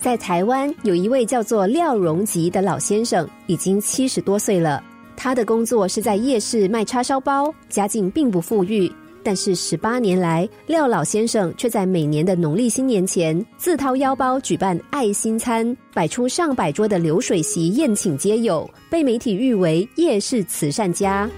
在台湾有一位叫做廖荣吉的老先生，已经七十多岁了。他的工作是在夜市卖叉烧包，家境并不富裕。但是十八年来，廖老先生却在每年的农历新年前自掏腰包举办爱心餐，摆出上百桌的流水席宴请街友，被媒体誉为夜市慈善家。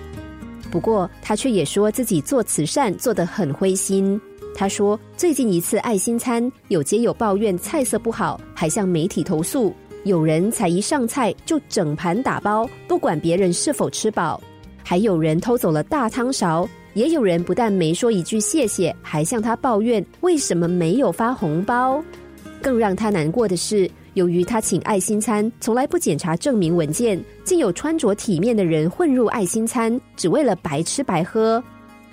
不过，他却也说自己做慈善做得很灰心。他说，最近一次爱心餐，有街友抱怨菜色不好，还向媒体投诉。有人才一上菜就整盘打包，不管别人是否吃饱；还有人偷走了大汤勺；也有人不但没说一句谢谢，还向他抱怨为什么没有发红包。更让他难过的是，由于他请爱心餐从来不检查证明文件，竟有穿着体面的人混入爱心餐，只为了白吃白喝。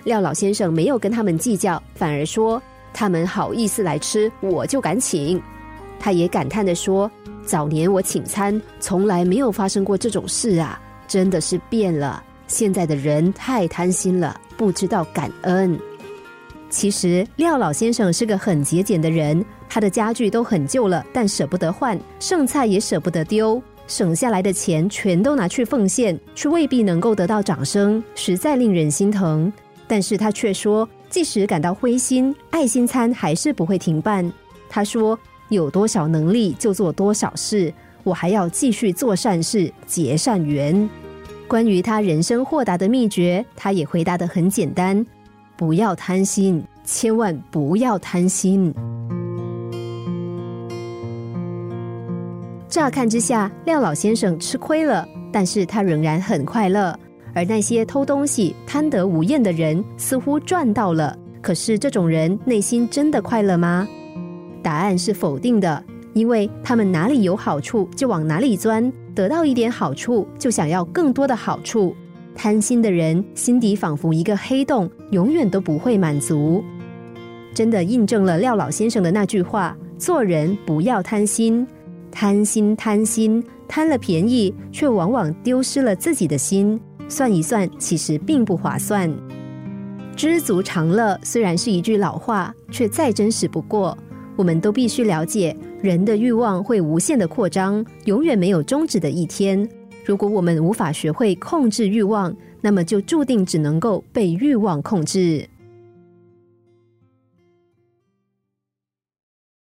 廖老先生没有跟他们计较，反而说：“他们好意思来吃，我就敢请。”他也感叹的说：“早年我请餐，从来没有发生过这种事啊，真的是变了。现在的人太贪心了，不知道感恩。”其实廖老先生是个很节俭的人，他的家具都很旧了，但舍不得换，剩菜也舍不得丢，省下来的钱全都拿去奉献，却未必能够得到掌声，实在令人心疼。但是他却说，即使感到灰心，爱心餐还是不会停办。他说：“有多少能力就做多少事，我还要继续做善事，结善缘。”关于他人生豁达的秘诀，他也回答的很简单：不要贪心，千万不要贪心。乍看之下，廖老先生吃亏了，但是他仍然很快乐。而那些偷东西、贪得无厌的人，似乎赚到了。可是，这种人内心真的快乐吗？答案是否定的，因为他们哪里有好处就往哪里钻，得到一点好处就想要更多的好处。贪心的人心底仿佛一个黑洞，永远都不会满足。真的印证了廖老先生的那句话：做人不要贪心，贪心贪心，贪了便宜，却往往丢失了自己的心。算一算，其实并不划算。知足常乐虽然是一句老话，却再真实不过。我们都必须了解，人的欲望会无限的扩张，永远没有终止的一天。如果我们无法学会控制欲望，那么就注定只能够被欲望控制。